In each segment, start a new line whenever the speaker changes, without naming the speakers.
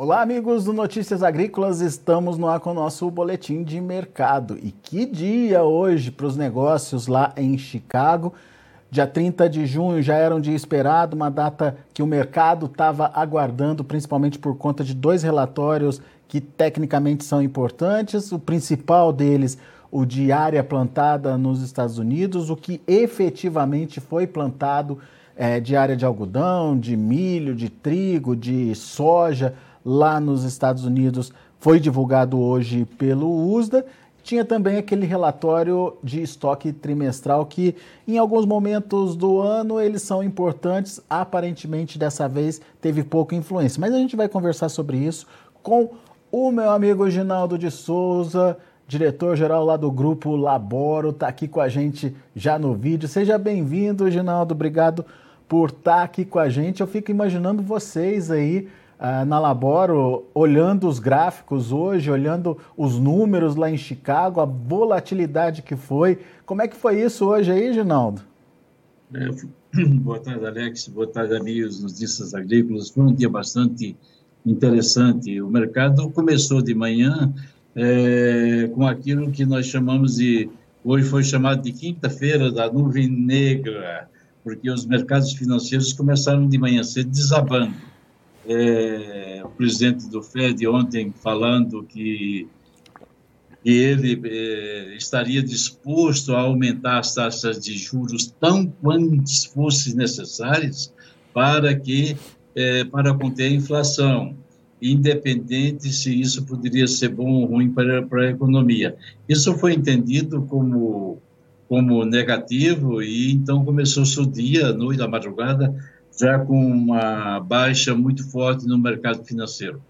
Olá, amigos do Notícias Agrícolas, estamos no ar com o nosso boletim de mercado. E que dia hoje para os negócios lá em Chicago. Dia 30 de junho já era um dia esperado, uma data que o mercado estava aguardando, principalmente por conta de dois relatórios que tecnicamente são importantes. O principal deles, o de área plantada nos Estados Unidos, o que efetivamente foi plantado é, de área de algodão, de milho, de trigo, de soja lá nos Estados Unidos foi divulgado hoje pelo USDA. Tinha também aquele relatório de estoque trimestral que, em alguns momentos do ano, eles são importantes. Aparentemente, dessa vez, teve pouca influência. Mas a gente vai conversar sobre isso com o meu amigo Ginaldo de Souza, diretor-geral lá do grupo Laboro, está aqui com a gente já no vídeo. Seja bem-vindo, Ginaldo. Obrigado por estar tá aqui com a gente. Eu fico imaginando vocês aí uh, na Laboro, olhando os gráficos hoje, olhando os números lá em Chicago, a volatilidade que foi. Como é que foi isso hoje aí, Ginaldo?
É, boa tarde, Alex. Boa tarde, amigos notícias agrícolas. Foi um dia bastante interessante. O mercado começou de manhã é, com aquilo que nós chamamos de, hoje foi chamado de quinta-feira da nuvem negra, porque os mercados financeiros começaram de manhã cedo desabando é, o presidente do Fed ontem falando que, que ele é, estaria disposto a aumentar as taxas de juros tão quantas fossem necessárias para que é, para conter a inflação, independente se isso poderia ser bom ou ruim para, para a economia. Isso foi entendido como como negativo e então começou-se o dia, noite, a madrugada, já com uma baixa muito forte no mercado financeiro.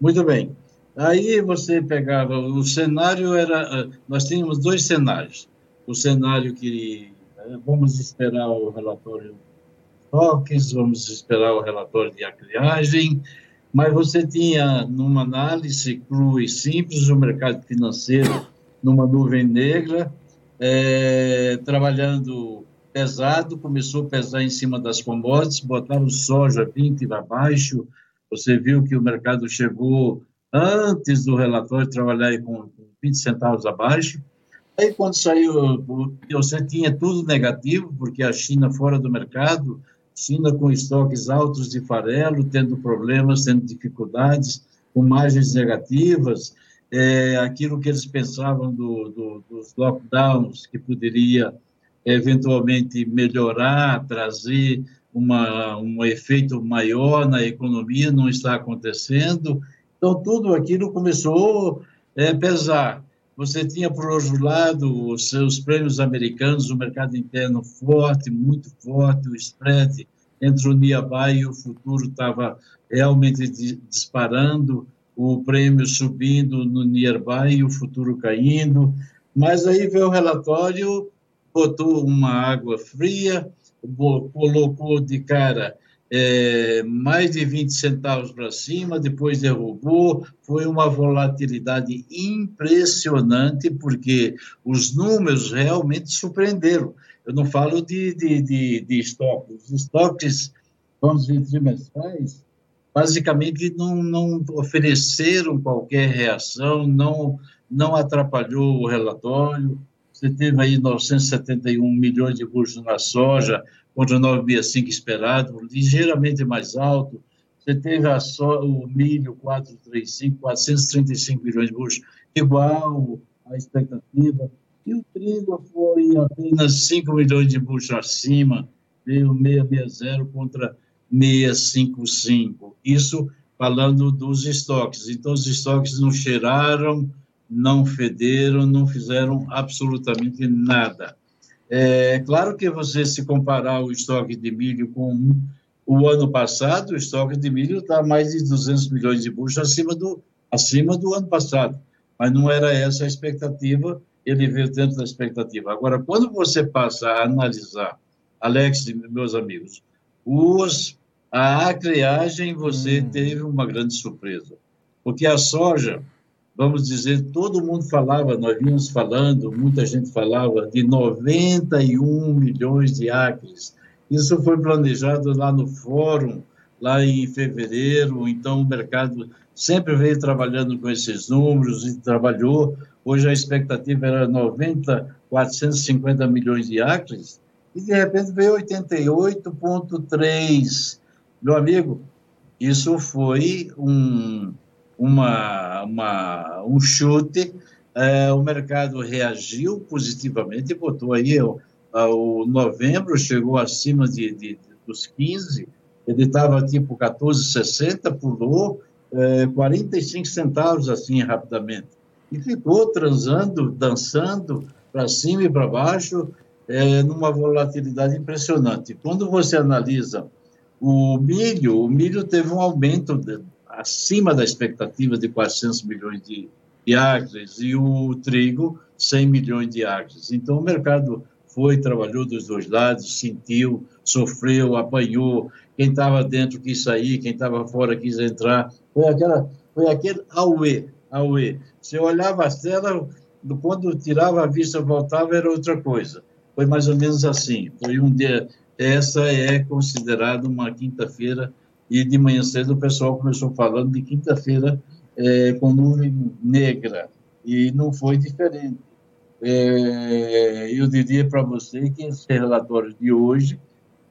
Muito bem. Aí você pegava, o cenário era, eh, nós tínhamos dois cenários. O cenário que eh, vamos esperar o relatório de estoques, vamos esperar o relatório de acriagem, mas você tinha, numa análise crua e simples, o mercado financeiro numa nuvem negra, é, trabalhando pesado, começou a pesar em cima das commodities, botaram soja 20 abaixo, você viu que o mercado chegou antes do relatório trabalhar com 20 centavos abaixo, aí quando saiu, você tinha tudo negativo, porque a China fora do mercado, China com estoques altos de farelo, tendo problemas, tendo dificuldades, com margens negativas, é, aquilo que eles pensavam do, do, dos lockdowns, que poderia eventualmente melhorar, trazer uma, um efeito maior na economia, não está acontecendo. Então, tudo aquilo começou a é, pesar. Você tinha, por outro lado, os seus prêmios americanos, o mercado interno forte, muito forte, o spread entre o Niabá e o futuro estava realmente disparando, o prêmio subindo no Nearby e o futuro caindo. Mas aí veio o relatório botou uma água fria, colocou de cara é, mais de 20 centavos para cima, depois derrubou, foi uma volatilidade impressionante, porque os números realmente surpreenderam. Eu não falo de, de, de, de estoques, os estoques, vamos dizer, trimestrais, basicamente não, não ofereceram qualquer reação, não, não atrapalhou o relatório, você teve aí 971 milhões de buchos na soja, contra 965 esperado, ligeiramente mais alto. Você teve a so, o milho 435, 435 milhões de buchos, igual à expectativa. E o trigo foi apenas 5 milhões de buchos acima, veio 660 contra 655. Isso falando dos estoques. Então, os estoques não cheiraram não federam, não fizeram absolutamente nada. É claro que você se comparar o estoque de milho com o ano passado, o estoque de milho está mais de 200 milhões de buchos acima do, acima do ano passado, mas não era essa a expectativa, ele veio dentro da expectativa. Agora, quando você passa a analisar, Alex e meus amigos, os, a acreagem, você hum. teve uma grande surpresa, porque a soja vamos dizer, todo mundo falava, nós vínhamos falando, muita gente falava de 91 milhões de acres. Isso foi planejado lá no fórum, lá em fevereiro, então o mercado sempre veio trabalhando com esses números e trabalhou. Hoje a expectativa era 90, 450 milhões de acres, e de repente veio 88,3. Meu amigo, isso foi um, uma, uma, um chute. É, o mercado reagiu positivamente, botou aí o, o novembro, chegou acima de, de dos 15, ele estava tipo 14,60, pulou é, 45 centavos assim rapidamente. E ficou transando, dançando para cima e para baixo, é, numa volatilidade impressionante. Quando você analisa o milho, o milho teve um aumento de, acima da expectativa de 400 milhões de, de acres e o trigo 100 milhões de acres. Então o mercado foi, trabalhou dos dois lados, sentiu, sofreu, apanhou. Quem estava dentro quis sair, quem estava fora quis entrar. Foi, aquela, foi aquele auê, auê. Você olhava a tela, quando tirava a vista voltava, era outra coisa. Foi mais ou menos assim. Foi um dia. Essa é considerada uma quinta-feira, e de manhã cedo o pessoal começou falando de quinta-feira é, com nuvem negra, e não foi diferente. É, eu diria para você que esse relatório de hoje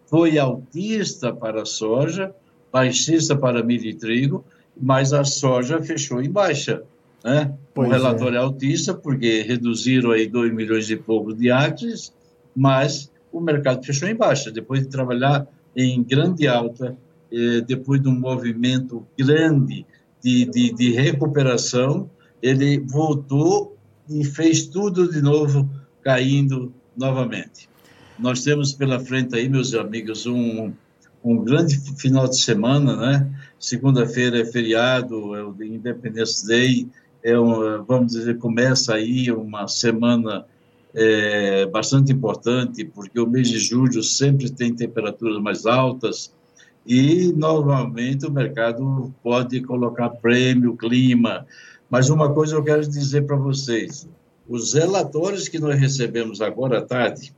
foi altista para a soja, baixista para milho e trigo, mas a soja fechou em baixa. Né? o relatório é. altista, porque reduziram aí 2 milhões e pouco de acres, mas o mercado fechou em baixa. Depois de trabalhar em grande alta, eh, depois de um movimento grande de, de, de recuperação, ele voltou e fez tudo de novo caindo novamente. Nós temos pela frente aí, meus amigos, um, um grande final de semana, né? Segunda-feira é feriado, é o Independence Day, é um, vamos dizer, começa aí uma semana é, bastante importante, porque o mês de julho sempre tem temperaturas mais altas e, normalmente, o mercado pode colocar prêmio, clima, mas uma coisa eu quero dizer para vocês: os relatórios que nós recebemos agora à tarde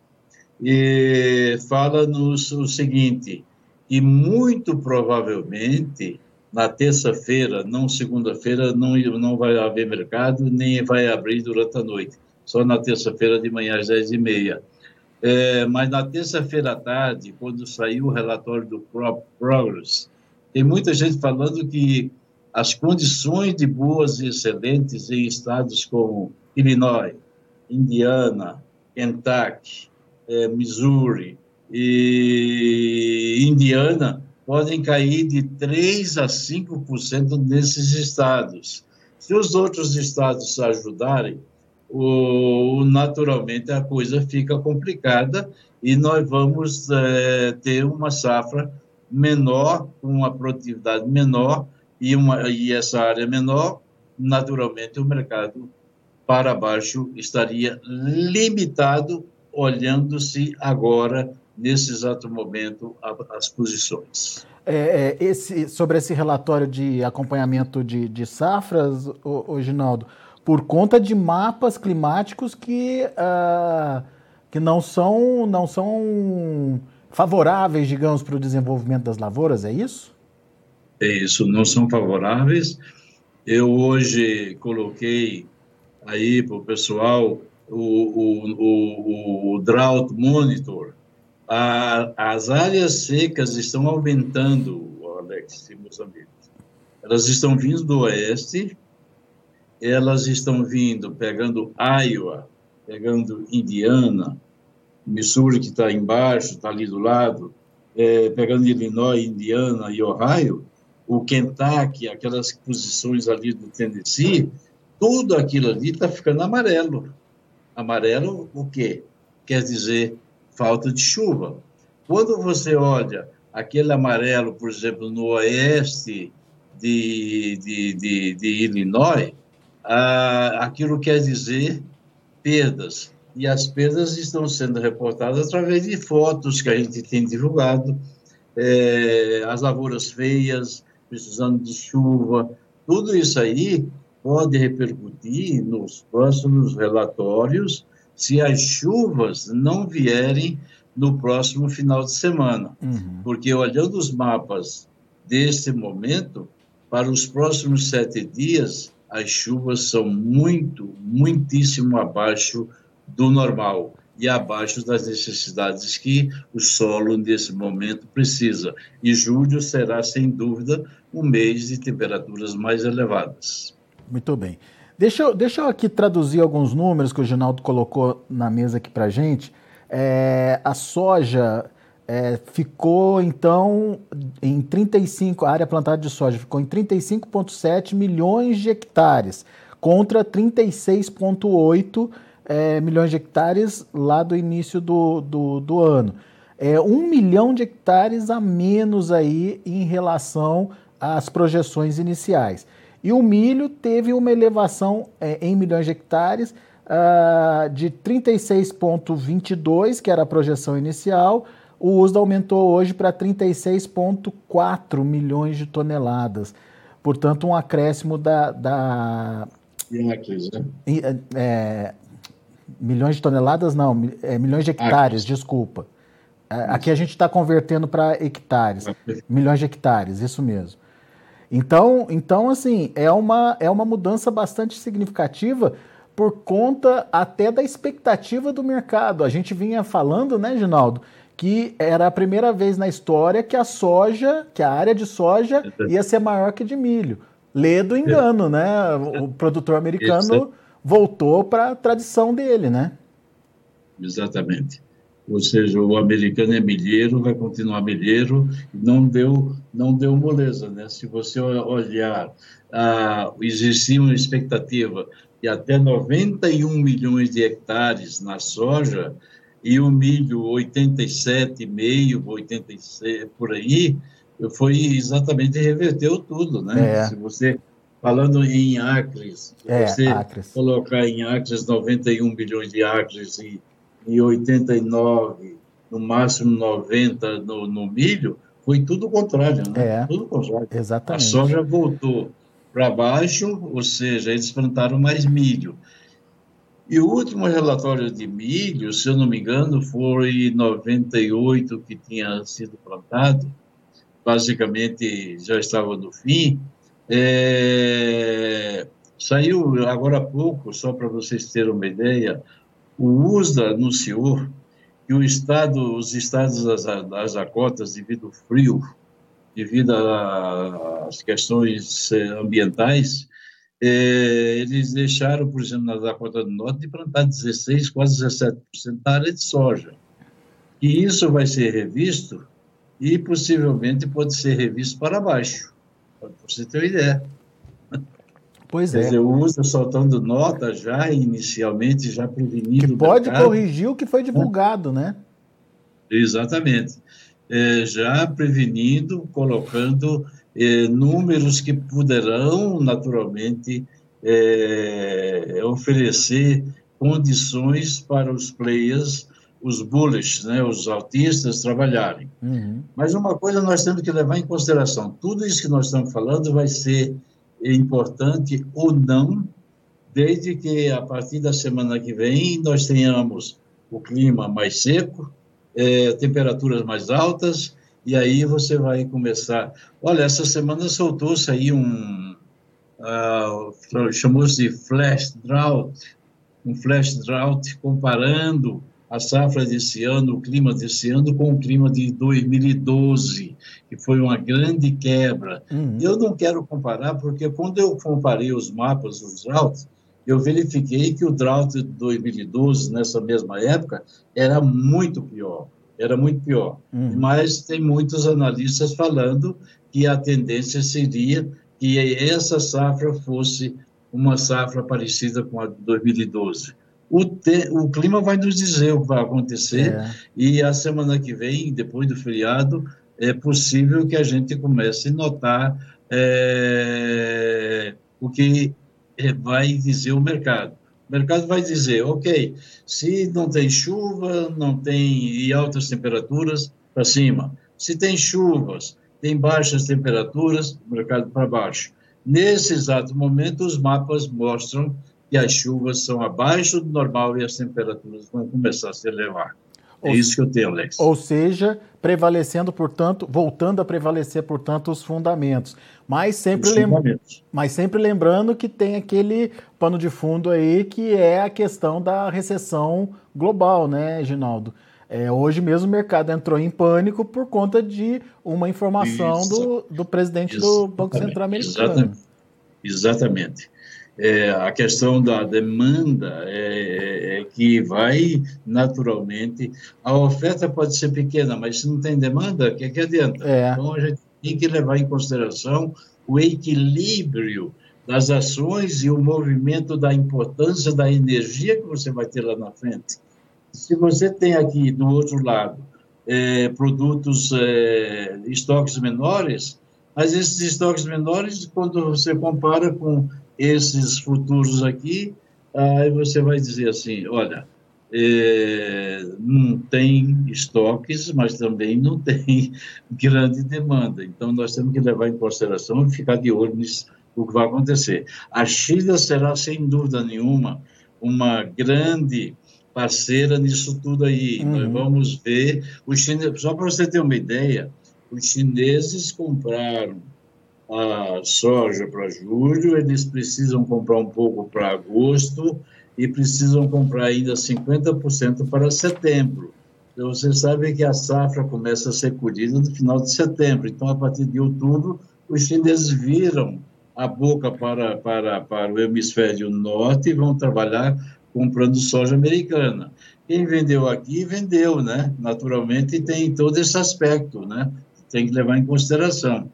e fala-nos o seguinte, e muito provavelmente na terça-feira, não segunda-feira, não, não vai haver mercado, nem vai abrir durante a noite, só na terça-feira de manhã às 10h30. É, mas na terça-feira à tarde, quando saiu o relatório do Progress, tem muita gente falando que as condições de boas e excelentes em estados como Illinois, Indiana, Kentucky, eh, Missouri e Indiana podem cair de 3 a 5% nesses estados. Se os outros estados ajudarem, o, naturalmente a coisa fica complicada e nós vamos é, ter uma safra menor, uma produtividade menor, e, uma, e essa área menor, naturalmente o mercado para baixo estaria limitado, olhando-se agora, nesse exato momento, as posições.
É, é, esse, sobre esse relatório de acompanhamento de, de safras, o, Ginaldo, por conta de mapas climáticos que, uh, que não, são, não são favoráveis, digamos, para o desenvolvimento das lavouras, é isso?
É isso, não são favoráveis. Eu hoje coloquei aí para o pessoal o, o, o, Drought Monitor. A, as áreas secas estão aumentando, Alex e meus amigos. Elas estão vindo do oeste, elas estão vindo, pegando Iowa, pegando Indiana, Missouri, que está embaixo, está ali do lado, é, pegando Illinois, Indiana e Ohio, o Kentucky, aquelas posições ali do Tennessee, tudo aquilo ali está ficando amarelo. Amarelo o quê? Quer dizer falta de chuva. Quando você olha aquele amarelo, por exemplo, no oeste de, de, de, de Illinois, ah, aquilo quer dizer perdas. E as perdas estão sendo reportadas através de fotos que a gente tem divulgado, é, as lavouras feias, precisando de chuva, tudo isso aí pode repercutir nos próximos relatórios se as chuvas não vierem no próximo final de semana. Uhum. Porque olhando os mapas desse momento, para os próximos sete dias, as chuvas são muito, muitíssimo abaixo do normal e abaixo das necessidades que o solo nesse momento precisa. E julho será, sem dúvida, um mês de temperaturas mais elevadas.
Muito bem. Deixa eu, deixa eu aqui traduzir alguns números que o Ginaldo colocou na mesa aqui para gente. É, a soja é, ficou, então, em 35, a área plantada de soja ficou em 35,7 milhões de hectares, contra 36,8 é, milhões de hectares lá do início do, do, do ano. É um milhão de hectares a menos aí em relação às projeções iniciais. E o milho teve uma elevação é, em milhões de hectares uh, de 36,22, que era a projeção inicial. O USDA aumentou hoje para 36,4 milhões de toneladas. Portanto, um acréscimo da. da
né?
é, é, milhões de toneladas, não, é, milhões de hectares, desculpa. É, aqui a gente está convertendo para hectares, milhões de hectares, isso mesmo. Então, então assim, é uma, é uma mudança bastante significativa por conta até da expectativa do mercado. A gente vinha falando, né, Ginaldo, que era a primeira vez na história que a soja, que a área de soja ia ser maior que de milho. Lê do engano, né? O produtor americano voltou para a tradição dele, né?
Exatamente ou seja, o americano é milheiro, vai continuar milheiro, não deu, não deu moleza, né? Se você olhar, ah, existia uma expectativa de até 91 milhões de hectares na soja e o milho 87,5, 86 por aí, foi exatamente reverteu tudo, né? É. Se você falando em acres, se é, você acres. colocar em acres 91 milhões de acres e em 89, no máximo 90 no, no milho, foi tudo o contrário, né?
É,
tudo o contrário.
Exatamente.
A soja voltou para baixo, ou seja, eles plantaram mais milho. E o último relatório de milho, se eu não me engano, foi 98 que tinha sido plantado, basicamente já estava no fim. É... Saiu agora há pouco, só para vocês terem uma ideia, o USDA anunciou que o estado, os estados das, das Dakotas, devido ao frio, devido às questões eh, ambientais, é, eles deixaram, por exemplo, na Dakota do Norte, de plantar 16, quase 17% da área de soja. E isso vai ser revisto e possivelmente pode ser revisto para baixo, para você ter uma ideia.
Pois Quer é.
Dizer, o USA soltando nota já inicialmente, já prevenindo.
Que pode mercado. corrigir o que foi divulgado, né?
Exatamente. É, já prevenindo, colocando é, números que poderão, naturalmente, é, oferecer condições para os players, os bullish, né, os autistas, trabalharem. Uhum. Mas uma coisa nós temos que levar em consideração: tudo isso que nós estamos falando vai ser importante ou não, desde que a partir da semana que vem nós tenhamos o clima mais seco, é, temperaturas mais altas, e aí você vai começar. Olha, essa semana soltou-se aí um. Uh, chamou-se de flash drought, um flash drought comparando a safra desse ano, o clima desse ano, com o clima de 2012, que foi uma grande quebra. Uhum. Eu não quero comparar, porque quando eu comparei os mapas dos droughts, eu verifiquei que o drought de 2012, nessa mesma época, era muito pior. Era muito pior. Uhum. Mas tem muitos analistas falando que a tendência seria que essa safra fosse uma safra parecida com a de 2012 o, te, o clima vai nos dizer o que vai acontecer é. e a semana que vem, depois do feriado, é possível que a gente comece a notar é, o que é, vai dizer o mercado. O mercado vai dizer, ok, se não tem chuva, não tem e altas temperaturas, para cima. Se tem chuvas, tem baixas temperaturas, mercado para baixo. Nesse exato momento, os mapas mostram que as chuvas são abaixo do normal e as temperaturas vão começar a se elevar. É isso que eu tenho, Alex.
Ou seja, prevalecendo, portanto, voltando a prevalecer, portanto, os fundamentos. Mas sempre, lem mas sempre lembrando que tem aquele pano de fundo aí que é a questão da recessão global, né, Ginaldo? É, hoje mesmo o mercado entrou em pânico por conta de uma informação do, do presidente do Banco Central Americano.
Exatamente. Exatamente. É, a questão da demanda é, é, que vai naturalmente. A oferta pode ser pequena, mas se não tem demanda, o que, que adianta? É. Então a gente tem que levar em consideração o equilíbrio das ações e o movimento da importância da energia que você vai ter lá na frente se você tem aqui do outro lado é, produtos, é, estoques menores, mas esses estoques menores, quando você compara com esses futuros aqui, aí você vai dizer assim, olha, é, não tem estoques, mas também não tem grande demanda. Então, nós temos que levar em consideração e ficar de olho nisso, o que vai acontecer. A China será, sem dúvida nenhuma, uma grande parceira nisso tudo aí. Uhum. Nós vamos ver. Os chineses, só para você ter uma ideia, os chineses compraram a soja para julho, eles precisam comprar um pouco para agosto e precisam comprar ainda 50% para setembro. Então, você sabe que a safra começa a ser colhida no final de setembro. Então, a partir de outubro, os chineses viram a boca para, para, para o hemisfério norte e vão trabalhar comprando soja americana. Quem vendeu aqui, vendeu, né? Naturalmente tem todo esse aspecto, né? Tem que levar em consideração.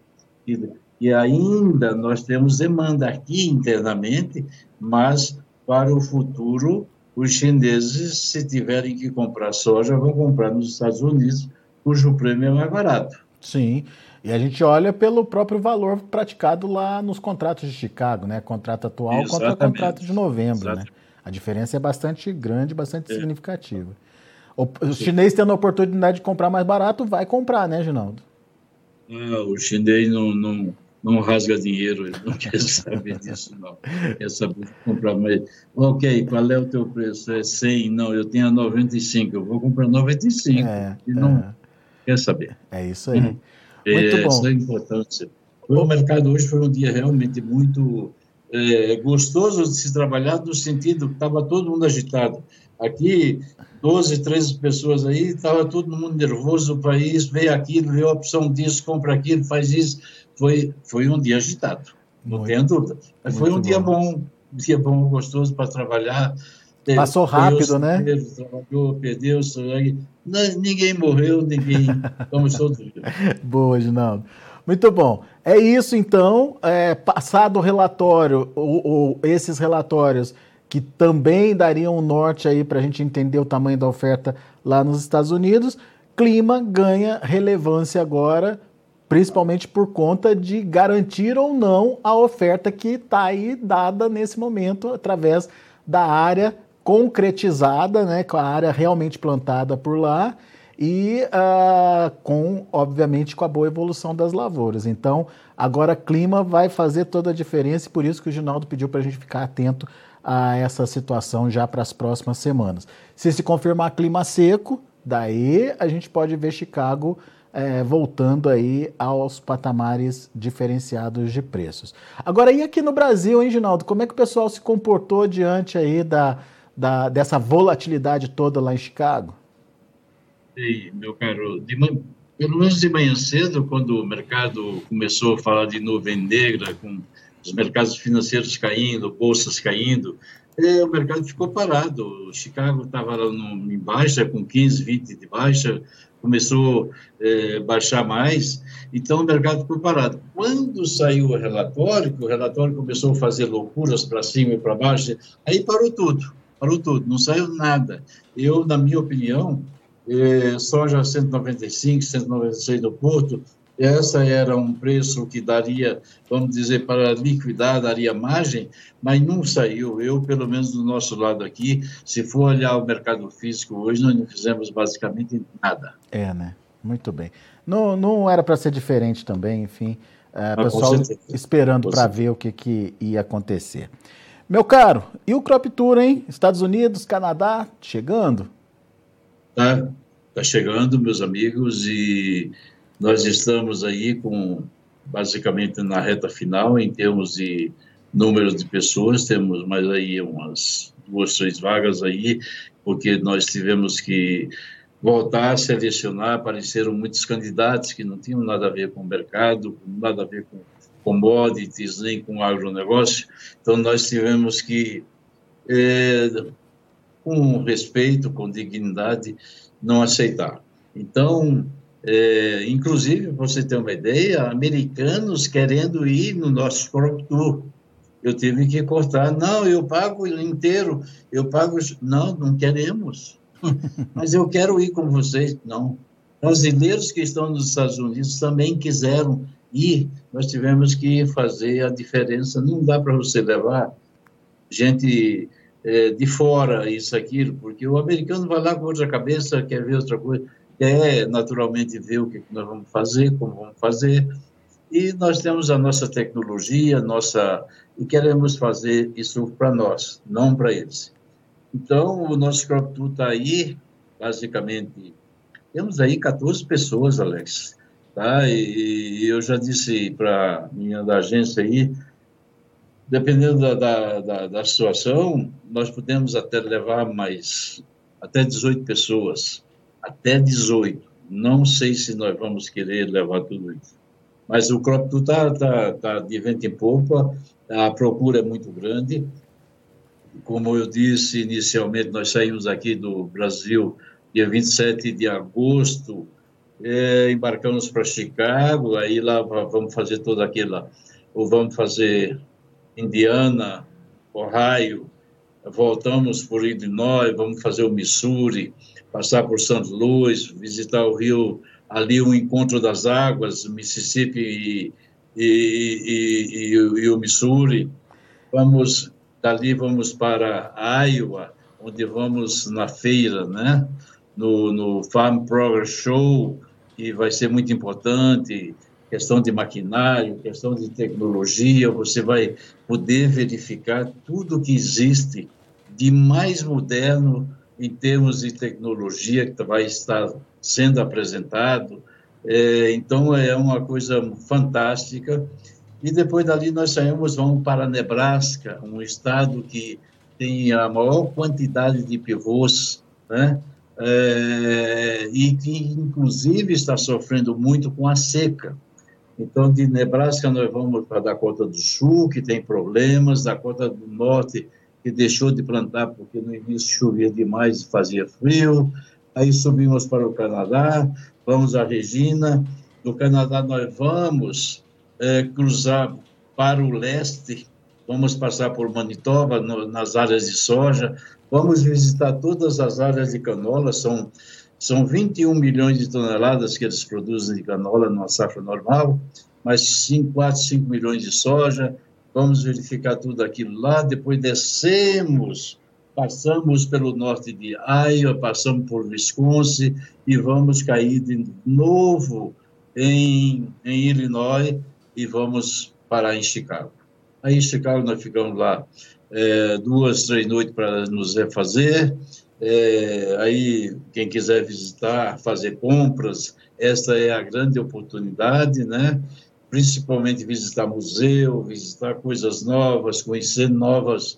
E ainda nós temos demanda aqui internamente, mas para o futuro, os chineses, se tiverem que comprar soja, vão comprar nos Estados Unidos, cujo prêmio é mais barato.
Sim. E a gente olha pelo próprio valor praticado lá nos contratos de Chicago, né? Contrato atual Exatamente. contra o contrato de novembro, né? Exatamente. né? A diferença é bastante grande, bastante é. significativa. O, o chinês tendo a oportunidade de comprar mais barato, vai comprar, né, Ginaldo?
Ah, o chinês não, não, não rasga dinheiro, ele não quer saber disso, não. Quer saber comprar mais. Ok, qual é o teu preço? É 100? Não, eu tenho 95, eu vou comprar 95. É, e não é. quer saber.
É isso aí. Hum.
Muito é, bom. Essa é a importância. O mercado hoje foi um dia realmente muito é, gostoso de se trabalhar no sentido que estava todo mundo agitado. Aqui, 12, 13 pessoas aí, estava todo mundo nervoso para isso, veio aquilo, veio a opção disso, compra aquilo, faz isso. Foi, foi um dia agitado, não muito, tenha dúvida. Mas foi um bom. dia bom, um dia bom, gostoso para trabalhar.
Passou rápido, né?
Trabalhou, perdeu, ninguém morreu, ninguém. Estamos todos
Boa, Ginaldo. Muito bom. É isso, então. É, passado o relatório, ou, ou, esses relatórios que também dariam um norte aí para a gente entender o tamanho da oferta lá nos Estados Unidos, clima ganha relevância agora, principalmente por conta de garantir ou não a oferta que está aí dada nesse momento através da área concretizada, né, com a área realmente plantada por lá e uh, com, obviamente, com a boa evolução das lavouras. Então, agora clima vai fazer toda a diferença e por isso que o Ginaldo pediu para a gente ficar atento a essa situação já para as próximas semanas. Se se confirmar clima seco, daí a gente pode ver Chicago é, voltando aí aos patamares diferenciados de preços. Agora, e aqui no Brasil, hein, Ginaldo? Como é que o pessoal se comportou diante aí da, da, dessa volatilidade toda lá em Chicago?
Ei, meu caro, de pelo menos de manhã cedo, quando o mercado começou a falar de nuvem negra, com os mercados financeiros caindo, bolsas caindo, é, o mercado ficou parado. O Chicago estava lá no, em baixa, com 15, 20 de baixa, começou a é, baixar mais, então o mercado ficou parado. Quando saiu o relatório, que o relatório começou a fazer loucuras para cima e para baixo, aí parou tudo, parou tudo, não saiu nada. Eu, na minha opinião, é, soja 195, 196 no Porto, essa era um preço que daria, vamos dizer, para liquidar, daria margem, mas não saiu. Eu, pelo menos do nosso lado aqui, se for olhar o mercado físico hoje, nós não fizemos basicamente nada.
É, né? Muito bem. Não, não era para ser diferente também, enfim. É, pessoal esperando para ver o que, que ia acontecer. Meu caro, e o Crop Tour, hein? Estados Unidos, Canadá, chegando?
Tá, está chegando, meus amigos, e nós estamos aí com basicamente na reta final em termos de número de pessoas, temos mais aí umas duas, três vagas aí, porque nós tivemos que voltar a selecionar, apareceram muitos candidatos que não tinham nada a ver com o mercado, nada a ver com commodities, nem com agronegócio, então nós tivemos que, é, com respeito, com dignidade, não aceitar. Então, é, inclusive, para você ter uma ideia, americanos querendo ir no nosso Crop Tour. Eu tive que cortar. Não, eu pago inteiro. Eu pago. Não, não queremos. Mas eu quero ir com vocês. Não. Brasileiros que estão nos Estados Unidos também quiseram ir. Nós tivemos que fazer a diferença. Não dá para você levar gente é, de fora, isso, aquilo, porque o americano vai lá com outra cabeça, quer ver outra coisa quer naturalmente ver o que nós vamos fazer, como vamos fazer, e nós temos a nossa tecnologia, nossa e queremos fazer isso para nós, não para eles. Então, o nosso Crop Tour está aí, basicamente, temos aí 14 pessoas, Alex, tá? E, e eu já disse para minha da agência aí, dependendo da, da, da, da situação, nós podemos até levar mais até 18 pessoas até 18. Não sei se nós vamos querer levar tudo isso. Mas o Crop está tá, tá de vento em popa, a procura é muito grande. Como eu disse inicialmente, nós saímos aqui do Brasil dia 27 de agosto, é, embarcamos para Chicago, aí lá vamos fazer toda aquela, ou vamos fazer Indiana, Ohio, voltamos por Illinois, vamos fazer o Missouri, passar por St. Louis, visitar o rio, ali o encontro das águas, Mississippi e, e, e, e o Missouri. Vamos, dali vamos para Iowa, onde vamos na feira, né? No, no Farm Progress Show, que vai ser muito importante, questão de maquinário, questão de tecnologia, você vai poder verificar tudo que existe de mais moderno em termos de tecnologia que vai estar sendo apresentado. É, então, é uma coisa fantástica. E depois dali nós saímos, vamos para Nebraska, um estado que tem a maior quantidade de pivôs, né? É, e que, inclusive, está sofrendo muito com a seca. Então, de Nebraska, nós vamos para Dakota do Sul, que tem problemas, Dakota do Norte, que deixou de plantar porque no início chovia demais e fazia frio. Aí subimos para o Canadá, vamos a Regina. Do Canadá nós vamos é, cruzar para o leste, vamos passar por Manitoba, no, nas áreas de soja, vamos visitar todas as áreas de canola, são, são 21 milhões de toneladas que eles produzem de canola numa safra normal, mas 5, 4, 5 milhões de soja, vamos verificar tudo aquilo lá, depois descemos, passamos pelo norte de Iowa, passamos por Wisconsin e vamos cair de novo em, em Illinois e vamos parar em Chicago. Aí em Chicago nós ficamos lá é, duas, três noites para nos refazer, é, aí quem quiser visitar, fazer compras, essa é a grande oportunidade, né? Principalmente visitar museu, visitar coisas novas, conhecer novas,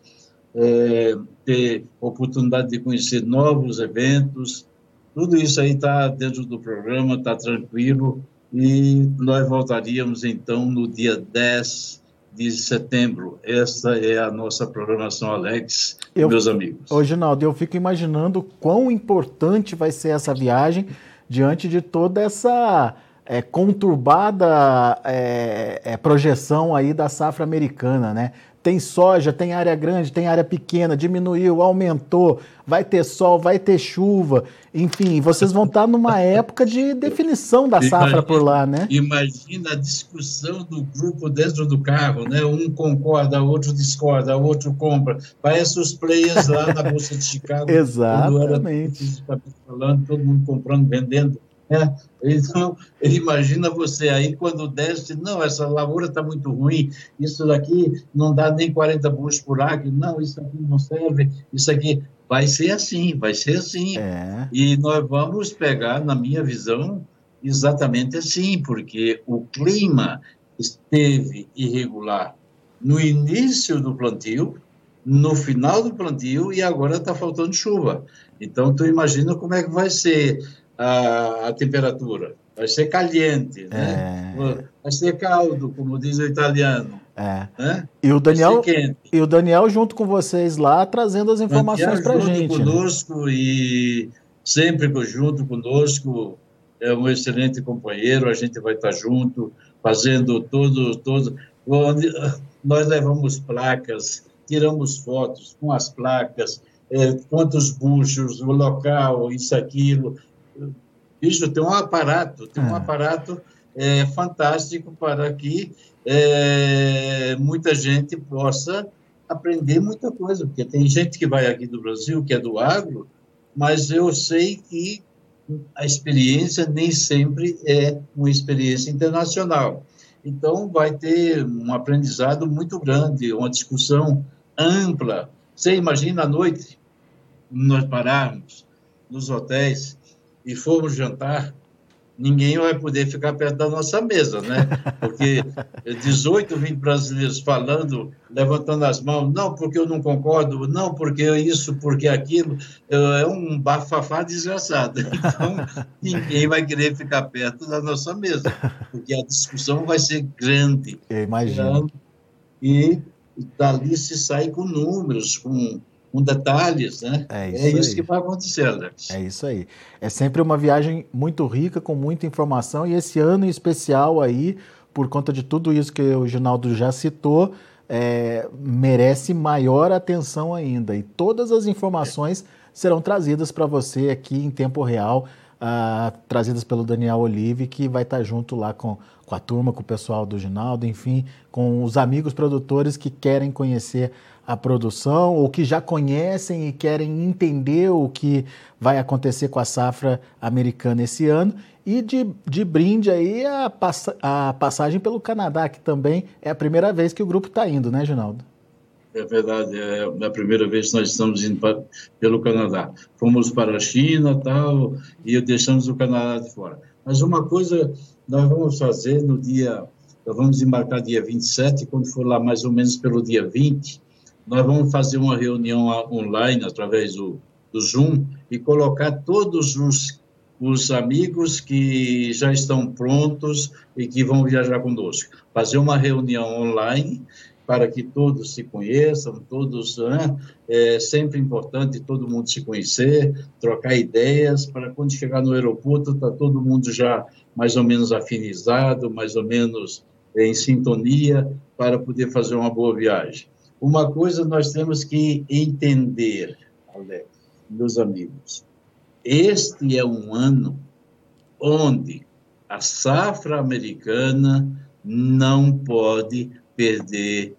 é, ter oportunidade de conhecer novos eventos. Tudo isso aí está dentro do programa, está tranquilo, e nós voltaríamos então no dia 10 de setembro. Essa é a nossa programação, Alex, eu, meus amigos.
Ô, Ginaldo, eu fico imaginando quão importante vai ser essa viagem diante de toda essa é, conturbada é, é, projeção aí da safra americana, né? Tem soja, tem área grande, tem área pequena, diminuiu, aumentou, vai ter sol, vai ter chuva, enfim, vocês vão estar numa época de definição da safra imagina, por lá, né?
Imagina a discussão do grupo dentro do carro, né? Um concorda, outro discorda, outro compra. Parece os players lá na Bolsa de Chicago.
Exatamente.
Era, falando, todo mundo comprando, vendendo. É, então, imagina você aí quando desce, não, essa lavoura está muito ruim, isso daqui não dá nem 40 buchos por acre, não, isso aqui não serve, isso aqui. vai ser assim, vai ser assim. É. E nós vamos pegar, na minha visão, exatamente assim, porque o clima esteve irregular no início do plantio, no final do plantio e agora está faltando chuva. Então, tu imagina como é que vai ser a, a temperatura. Vai ser caliente, né? É... Vai ser caldo, como diz o italiano.
É. Né? E o Daniel e o Daniel junto com vocês lá trazendo as informações para a gente.
Junto né? conosco né? e sempre junto conosco é um excelente companheiro. A gente vai estar junto fazendo tudo, tudo. Nós levamos placas, tiramos fotos com as placas, é, quantos buchos, o local, isso, aquilo. Isso tem um aparato, tem um é. aparato é, fantástico para que é, muita gente possa aprender muita coisa, porque tem gente que vai aqui do Brasil, que é do agro, mas eu sei que a experiência nem sempre é uma experiência internacional. Então, vai ter um aprendizado muito grande, uma discussão ampla. Você imagina à noite, nós pararmos nos hotéis e formos jantar, ninguém vai poder ficar perto da nossa mesa, né? Porque 18, 20 brasileiros falando, levantando as mãos, não porque eu não concordo, não porque isso, porque aquilo, é um bafafá desgraçado. Então, ninguém vai querer ficar perto da nossa mesa, porque a discussão vai ser grande.
Eu imagino.
E dali se sai com números, com com detalhes, né? É isso, é isso que vai acontecer, Alex.
É isso aí. É sempre uma viagem muito rica, com muita informação, e esse ano em especial aí, por conta de tudo isso que o Ginaldo já citou, é, merece maior atenção ainda. E todas as informações serão trazidas para você aqui em tempo real, uh, trazidas pelo Daniel Olive, que vai estar junto lá com, com a turma, com o pessoal do Ginaldo, enfim, com os amigos produtores que querem conhecer a produção ou que já conhecem e querem entender o que vai acontecer com a safra americana esse ano. E de, de brinde aí a, pass a passagem pelo Canadá, que também é a primeira vez que o grupo está indo, né, Ginaldo?
É verdade, é a primeira vez que nós estamos indo pra, pelo Canadá. Fomos para a China tal, e deixamos o Canadá de fora. Mas uma coisa nós vamos fazer no dia, nós vamos embarcar dia 27, quando for lá mais ou menos pelo dia 20, nós vamos fazer uma reunião online através do, do Zoom e colocar todos os, os amigos que já estão prontos e que vão viajar conosco. Fazer uma reunião online para que todos se conheçam, todos né? é sempre importante todo mundo se conhecer, trocar ideias para quando chegar no aeroporto tá todo mundo já mais ou menos afinizado, mais ou menos em sintonia para poder fazer uma boa viagem. Uma coisa nós temos que entender, Alex, meus amigos. Este é um ano onde a safra americana não pode perder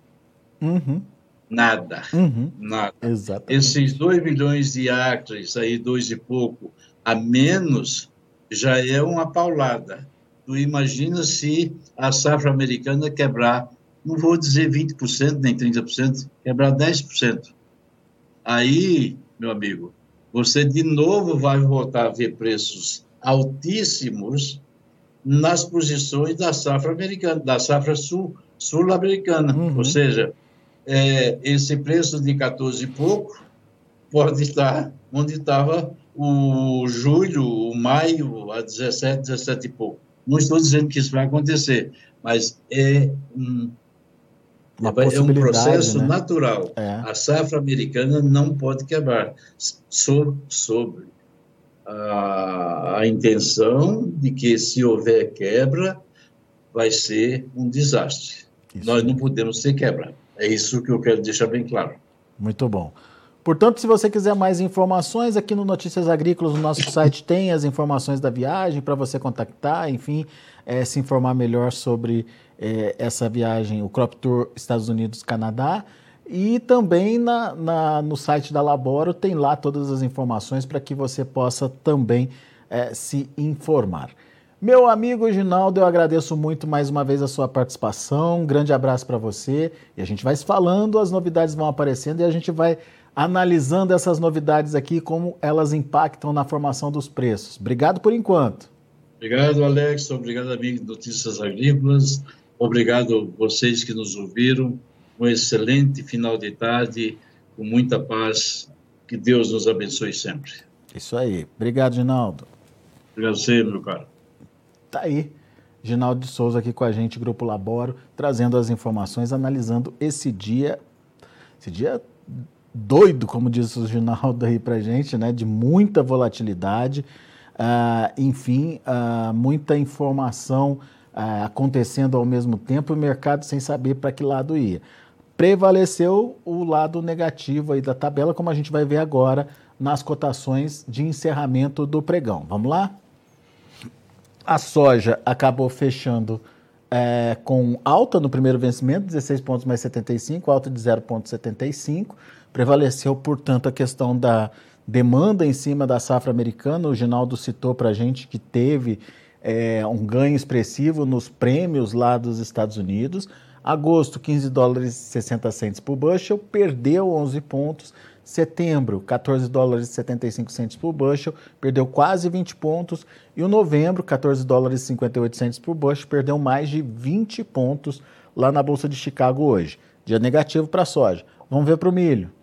uhum. nada. Uhum. Nada. Exatamente. Esses 2 milhões de acres, aí dois e pouco, a menos, já é uma paulada. Tu imagina se a safra americana quebrar não vou dizer 20%, nem 30%, quebrar 10%. Aí, meu amigo, você de novo vai voltar a ver preços altíssimos nas posições da safra americana, da safra sul, sul-americana. Uhum. Ou seja, é, esse preço de 14 e pouco pode estar onde estava o julho, o maio, a 17, 17 e pouco. Não estou dizendo que isso vai acontecer, mas é um é um processo né? natural. É. A safra americana não pode quebrar sobre, sobre a, a, intenção de que se houver quebra vai ser um desastre. Isso. Nós não podemos ter quebra. É isso que eu quero deixar bem claro.
Muito bom. Portanto, se você quiser mais informações, aqui no Notícias Agrícolas, no nosso site tem as informações da viagem para você contactar, enfim, é, se informar melhor sobre é, essa viagem, o Crop Tour Estados Unidos-Canadá. E também na, na, no site da Laboro tem lá todas as informações para que você possa também é, se informar. Meu amigo Ginaldo, eu agradeço muito mais uma vez a sua participação. Um grande abraço para você. E a gente vai se falando, as novidades vão aparecendo e a gente vai analisando essas novidades aqui, como elas impactam na formação dos preços. Obrigado por enquanto.
Obrigado, Alex. Obrigado, amigo de Notícias Agrícolas. Obrigado vocês que nos ouviram. Um excelente final de tarde, com muita paz. Que Deus nos abençoe sempre.
Isso aí. Obrigado, Ginaldo.
Obrigado você, meu caro.
Tá aí. Ginaldo de Souza aqui com a gente, Grupo Laboro, trazendo as informações, analisando esse dia, esse dia doido, como disse o Ginaldo aí pra gente, né, de muita volatilidade, uh, enfim, uh, muita informação uh, acontecendo ao mesmo tempo o mercado sem saber para que lado ia. Prevaleceu o lado negativo aí da tabela, como a gente vai ver agora nas cotações de encerramento do pregão. Vamos lá? A soja acabou fechando é, com alta no primeiro vencimento, 16 pontos mais 75, alta de 0,75. Prevaleceu, portanto, a questão da demanda em cima da safra americana. O Ginaldo citou para a gente que teve é, um ganho expressivo nos prêmios lá dos Estados Unidos. Agosto, 15 dólares e 60 centes por bushel, perdeu 11 pontos. Setembro, 14 dólares e 75 centos por bushel, perdeu quase 20 pontos. E o novembro, 14 dólares e 58 centos por bushel, perdeu mais de 20 pontos lá na Bolsa de Chicago hoje. Dia negativo para a soja. Vamos ver para o milho.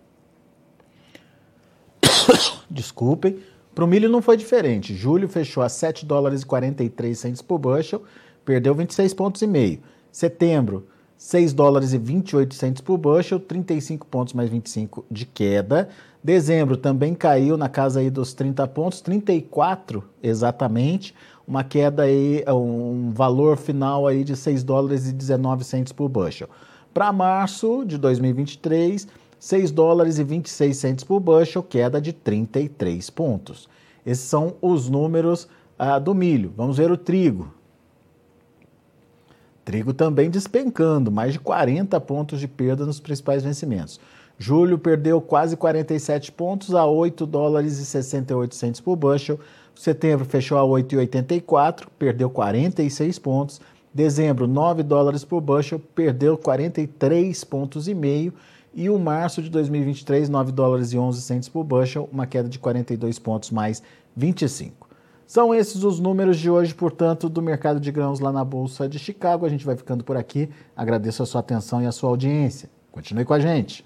Desculpem. Para o milho não foi diferente. Julho fechou a 7 dólares e 43 centos por bushel, perdeu 26 pontos e meio. Setembro, 6 dólares e 28 centos por bushel, 35 pontos mais 25 de queda. Dezembro também caiu na casa aí dos 30 pontos, 34 exatamente, uma queda aí, um valor final aí de 6 dólares e 19 centos por bushel. Para março de 2023, 6 dólares e 26 centos por bushel, queda de 33 pontos. Esses são os números ah, do milho. Vamos ver o trigo. Trigo também despencando, mais de 40 pontos de perda nos principais vencimentos. Julho perdeu quase 47 pontos a 8 dólares e 68 centos por bushel. Setembro fechou a 8,84, perdeu 46 pontos. Dezembro, 9 dólares por bushel, perdeu 43 pontos e meio. E o março de 2023, 9 dólares e 11 centos por bushel, uma queda de 42 pontos mais 25. São esses os números de hoje, portanto, do mercado de grãos lá na Bolsa de Chicago. A gente vai ficando por aqui. Agradeço a sua atenção e a sua audiência. Continue com a gente.